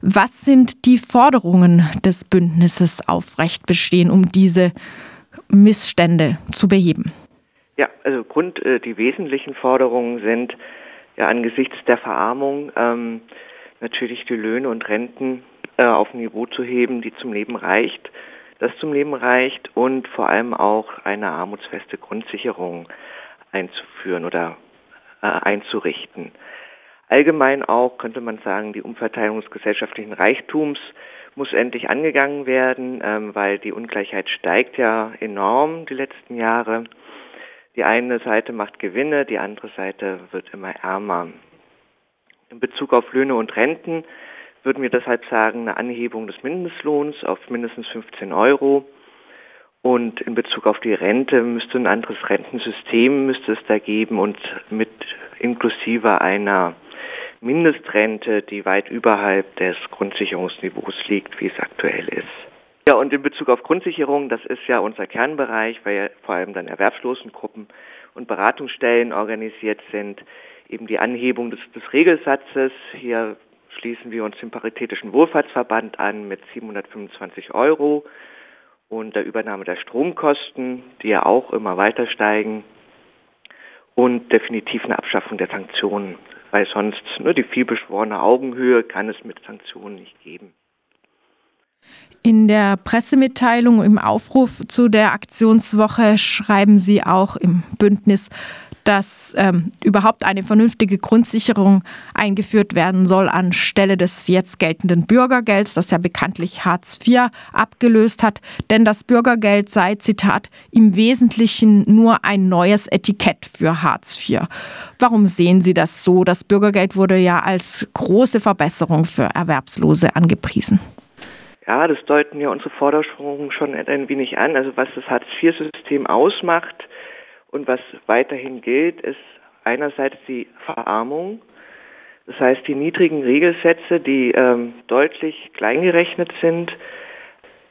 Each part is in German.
Was sind die Forderungen des Bündnisses aufrecht bestehen, um diese Missstände zu beheben? Ja, also Grund, äh, die wesentlichen Forderungen sind ja angesichts der Verarmung ähm, natürlich die Löhne und Renten äh, auf ein Niveau zu heben, die zum Leben reicht, das zum Leben reicht und vor allem auch eine armutsfeste Grundsicherung einzuführen oder äh, einzurichten. Allgemein auch könnte man sagen, die Umverteilung des gesellschaftlichen Reichtums muss endlich angegangen werden, ähm, weil die Ungleichheit steigt ja enorm die letzten Jahre. Die eine Seite macht Gewinne, die andere Seite wird immer ärmer. In Bezug auf Löhne und Renten würden wir deshalb sagen, eine Anhebung des Mindestlohns auf mindestens 15 Euro. Und in Bezug auf die Rente müsste ein anderes Rentensystem müsste es da geben und mit inklusive einer Mindestrente, die weit überhalb des Grundsicherungsniveaus liegt, wie es aktuell ist. Ja, und in Bezug auf Grundsicherung, das ist ja unser Kernbereich, weil ja vor allem dann Erwerbslosengruppen und Beratungsstellen organisiert sind, eben die Anhebung des, des Regelsatzes. Hier schließen wir uns dem Paritätischen Wohlfahrtsverband an mit 725 Euro und der Übernahme der Stromkosten, die ja auch immer weiter steigen und definitiv eine Abschaffung der Sanktionen weil sonst ne, die vielbeschworene Augenhöhe kann es mit Sanktionen nicht geben. In der Pressemitteilung im Aufruf zu der Aktionswoche schreiben Sie auch im Bündnis, dass ähm, überhaupt eine vernünftige Grundsicherung eingeführt werden soll anstelle des jetzt geltenden Bürgergelds, das ja bekanntlich Hartz IV abgelöst hat. Denn das Bürgergeld sei, Zitat, im Wesentlichen nur ein neues Etikett für Hartz IV. Warum sehen Sie das so? Das Bürgergeld wurde ja als große Verbesserung für Erwerbslose angepriesen. Ja, das deuten ja unsere Forderungen schon ein wenig an. Also was das Hartz-IV-System ausmacht, und was weiterhin gilt, ist einerseits die Verarmung. Das heißt, die niedrigen Regelsätze, die ähm, deutlich kleingerechnet sind,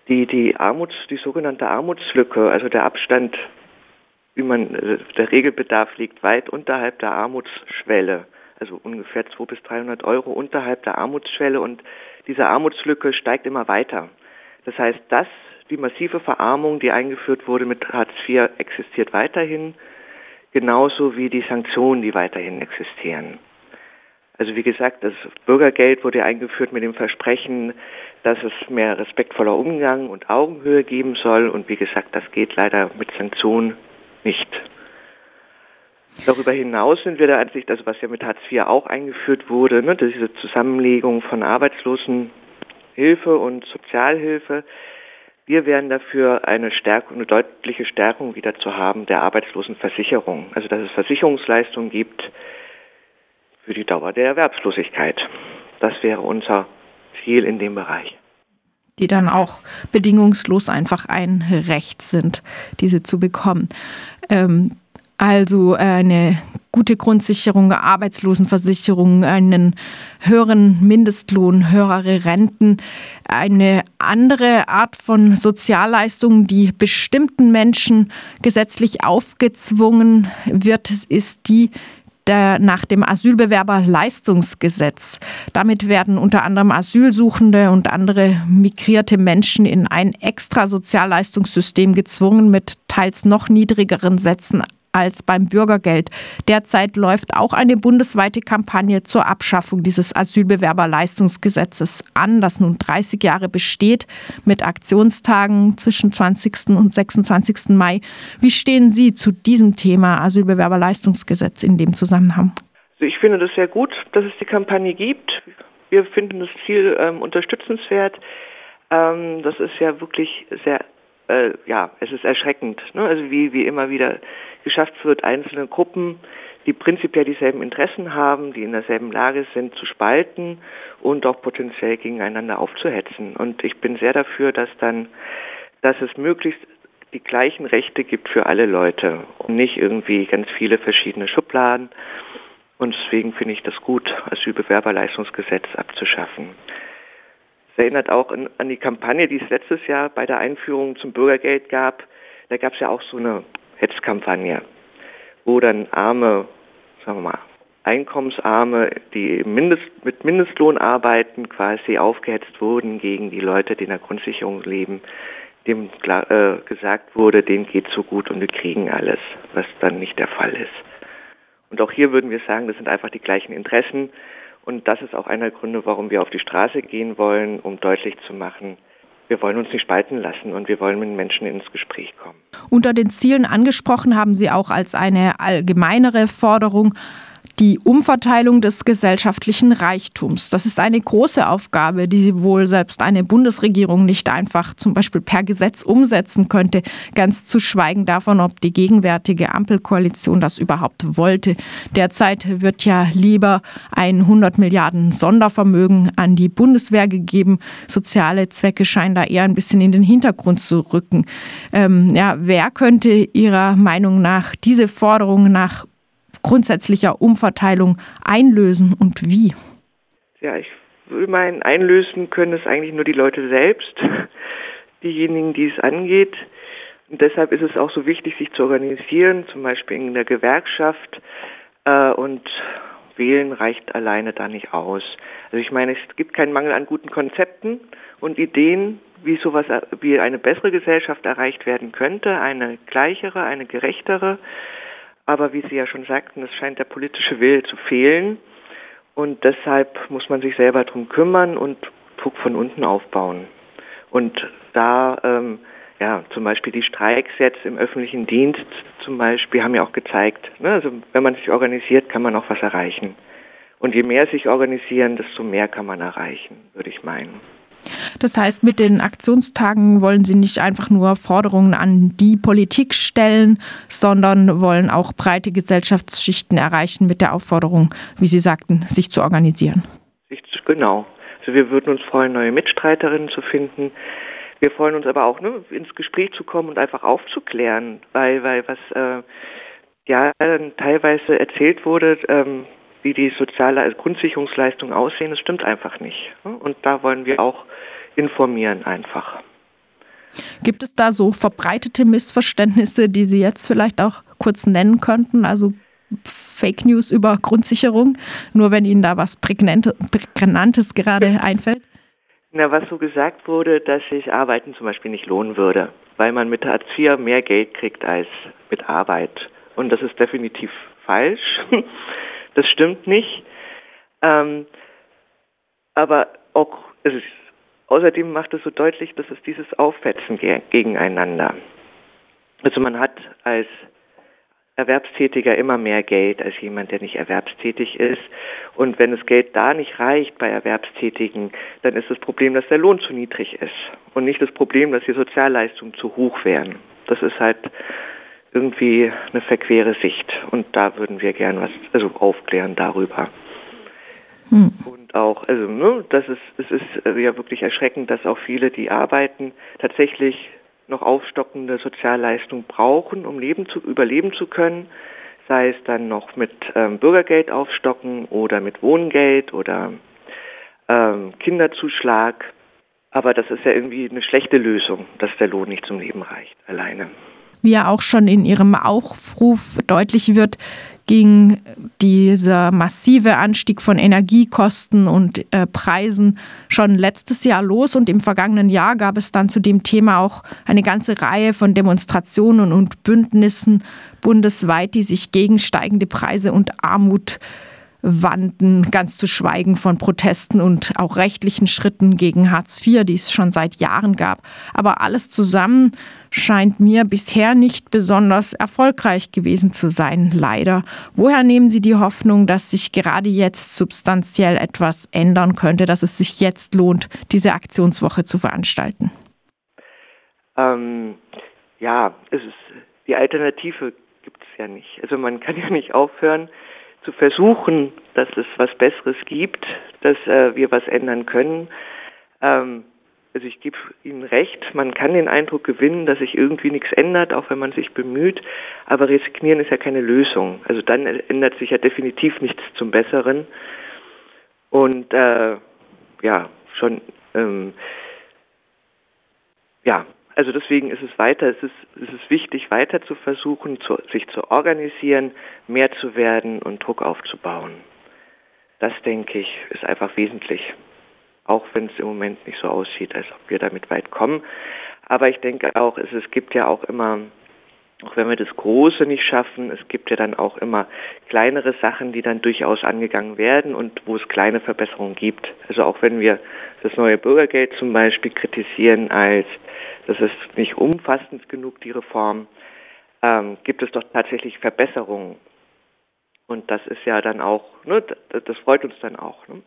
die, die Armuts, die sogenannte Armutslücke, also der Abstand, wie man, äh, der Regelbedarf liegt weit unterhalb der Armutsschwelle, also ungefähr 200 bis 300 Euro unterhalb der Armutsschwelle und diese Armutslücke steigt immer weiter. Das heißt, das die massive Verarmung, die eingeführt wurde mit Hartz IV, existiert weiterhin, genauso wie die Sanktionen, die weiterhin existieren. Also wie gesagt, das Bürgergeld wurde eingeführt mit dem Versprechen, dass es mehr respektvoller Umgang und Augenhöhe geben soll. Und wie gesagt, das geht leider mit Sanktionen nicht. Darüber hinaus sind wir der Ansicht, also was ja mit Hartz IV auch eingeführt wurde, ne, diese Zusammenlegung von Arbeitslosenhilfe und Sozialhilfe, wir wären dafür, eine Stärkung, eine deutliche Stärkung wieder zu haben der Arbeitslosenversicherung. Also, dass es Versicherungsleistungen gibt für die Dauer der Erwerbslosigkeit. Das wäre unser Ziel in dem Bereich. Die dann auch bedingungslos einfach ein Recht sind, diese zu bekommen. Ähm, also eine gute Grundsicherung, Arbeitslosenversicherung, einen höheren Mindestlohn, höhere Renten, eine andere Art von Sozialleistungen, die bestimmten Menschen gesetzlich aufgezwungen wird, ist die der, nach dem Asylbewerberleistungsgesetz. Damit werden unter anderem Asylsuchende und andere migrierte Menschen in ein extra Sozialleistungssystem gezwungen mit teils noch niedrigeren Sätzen als beim Bürgergeld. Derzeit läuft auch eine bundesweite Kampagne zur Abschaffung dieses Asylbewerberleistungsgesetzes an, das nun 30 Jahre besteht, mit Aktionstagen zwischen 20. und 26. Mai. Wie stehen Sie zu diesem Thema Asylbewerberleistungsgesetz in dem Zusammenhang? Also ich finde das sehr gut, dass es die Kampagne gibt. Wir finden das Ziel ähm, unterstützenswert. Ähm, das ist ja wirklich sehr äh, ja, es ist erschreckend. Ne? Also wie, wie immer wieder geschafft wird, einzelne Gruppen, die prinzipiell dieselben Interessen haben, die in derselben Lage sind, zu spalten und auch potenziell gegeneinander aufzuhetzen. Und ich bin sehr dafür, dass dann, dass es möglichst die gleichen Rechte gibt für alle Leute und nicht irgendwie ganz viele verschiedene Schubladen. Und deswegen finde ich das gut, Asylbewerberleistungsgesetz abzuschaffen. Erinnert auch an die Kampagne, die es letztes Jahr bei der Einführung zum Bürgergeld gab. Da gab es ja auch so eine Hetzkampagne, wo dann arme, sagen wir mal, Einkommensarme, die Mindest, mit Mindestlohn arbeiten, quasi aufgehetzt wurden gegen die Leute, die in der Grundsicherung leben, dem äh, gesagt wurde, denen geht so gut und wir kriegen alles, was dann nicht der Fall ist. Und auch hier würden wir sagen, das sind einfach die gleichen Interessen. Und das ist auch einer der Gründe, warum wir auf die Straße gehen wollen, um deutlich zu machen, wir wollen uns nicht spalten lassen und wir wollen mit Menschen ins Gespräch kommen. Unter den Zielen angesprochen haben Sie auch als eine allgemeinere Forderung die Umverteilung des gesellschaftlichen Reichtums. Das ist eine große Aufgabe, die wohl selbst eine Bundesregierung nicht einfach zum Beispiel per Gesetz umsetzen könnte, ganz zu schweigen davon, ob die gegenwärtige Ampelkoalition das überhaupt wollte. Derzeit wird ja lieber ein 100 Milliarden Sondervermögen an die Bundeswehr gegeben. Soziale Zwecke scheinen da eher ein bisschen in den Hintergrund zu rücken. Ähm, ja, wer könnte Ihrer Meinung nach diese Forderung nach grundsätzlicher Umverteilung einlösen und wie? Ja, ich würde meinen, einlösen können es eigentlich nur die Leute selbst, diejenigen, die es angeht. Und deshalb ist es auch so wichtig, sich zu organisieren, zum Beispiel in der Gewerkschaft. Äh, und wählen reicht alleine da nicht aus. Also ich meine, es gibt keinen Mangel an guten Konzepten und Ideen, wie sowas, wie eine bessere Gesellschaft erreicht werden könnte, eine gleichere, eine gerechtere. Aber wie Sie ja schon sagten, es scheint der politische Wille zu fehlen. Und deshalb muss man sich selber darum kümmern und Druck von unten aufbauen. Und da, ähm, ja, zum Beispiel die Streiks jetzt im öffentlichen Dienst zum Beispiel haben ja auch gezeigt, ne, also wenn man sich organisiert, kann man auch was erreichen. Und je mehr sich organisieren, desto mehr kann man erreichen, würde ich meinen. Das heißt, mit den Aktionstagen wollen Sie nicht einfach nur Forderungen an die Politik stellen, sondern wollen auch breite Gesellschaftsschichten erreichen mit der Aufforderung, wie Sie sagten, sich zu organisieren. Genau. Also wir würden uns freuen, neue Mitstreiterinnen zu finden. Wir freuen uns aber auch, ne, ins Gespräch zu kommen und einfach aufzuklären, weil, weil was äh, ja teilweise erzählt wurde, ähm, wie die soziale also Grundsicherungsleistungen aussehen, das stimmt einfach nicht. Und da wollen wir auch informieren einfach. Gibt es da so verbreitete Missverständnisse, die Sie jetzt vielleicht auch kurz nennen könnten? Also Fake News über Grundsicherung, nur wenn Ihnen da was Prägnantes gerade einfällt? Na, was so gesagt wurde, dass sich Arbeiten zum Beispiel nicht lohnen würde, weil man mit Hartz IV mehr Geld kriegt als mit Arbeit. Und das ist definitiv falsch. Das stimmt nicht. Ähm, aber auch, es ist, außerdem macht es so deutlich, dass es dieses Aufwetzen ge gegeneinander. Also man hat als Erwerbstätiger immer mehr Geld als jemand, der nicht erwerbstätig ist. Und wenn das Geld da nicht reicht bei Erwerbstätigen, dann ist das Problem, dass der Lohn zu niedrig ist und nicht das Problem, dass die Sozialleistungen zu hoch wären. Das ist halt irgendwie eine verquere Sicht. Und da würden wir gern was, also aufklären darüber. Hm. Auch, also, ne, das ist, es ist äh, ja wirklich erschreckend, dass auch viele, die arbeiten, tatsächlich noch aufstockende Sozialleistungen brauchen, um leben zu, überleben zu können. Sei es dann noch mit ähm, Bürgergeld aufstocken oder mit Wohngeld oder ähm, Kinderzuschlag. Aber das ist ja irgendwie eine schlechte Lösung, dass der Lohn nicht zum Leben reicht, alleine wie ja auch schon in ihrem Aufruf deutlich wird, ging dieser massive Anstieg von Energiekosten und äh, Preisen schon letztes Jahr los und im vergangenen Jahr gab es dann zu dem Thema auch eine ganze Reihe von Demonstrationen und Bündnissen bundesweit, die sich gegen steigende Preise und Armut wandten, ganz zu schweigen von Protesten und auch rechtlichen Schritten gegen Hartz IV, die es schon seit Jahren gab. Aber alles zusammen scheint mir bisher nicht besonders erfolgreich gewesen zu sein, leider. Woher nehmen Sie die Hoffnung, dass sich gerade jetzt substanziell etwas ändern könnte, dass es sich jetzt lohnt, diese Aktionswoche zu veranstalten? Ähm, ja, es ist, die Alternative gibt es ja nicht. Also man kann ja nicht aufhören, zu versuchen, dass es was Besseres gibt, dass äh, wir was ändern können. Ähm, also ich gebe Ihnen recht, man kann den Eindruck gewinnen, dass sich irgendwie nichts ändert, auch wenn man sich bemüht, aber resignieren ist ja keine Lösung. Also dann ändert sich ja definitiv nichts zum Besseren. Und äh, ja, schon ähm, ja, also deswegen ist es weiter, es ist, es ist wichtig, weiter zu versuchen, zu, sich zu organisieren, mehr zu werden und Druck aufzubauen. Das, denke ich, ist einfach wesentlich. Auch wenn es im Moment nicht so aussieht, als ob wir damit weit kommen. Aber ich denke auch, es, es gibt ja auch immer auch wenn wir das Große nicht schaffen, es gibt ja dann auch immer kleinere Sachen, die dann durchaus angegangen werden und wo es kleine Verbesserungen gibt. Also auch wenn wir das neue Bürgergeld zum Beispiel kritisieren als, das ist nicht umfassend genug, die Reform, ähm, gibt es doch tatsächlich Verbesserungen. Und das ist ja dann auch, ne, das freut uns dann auch. Ne?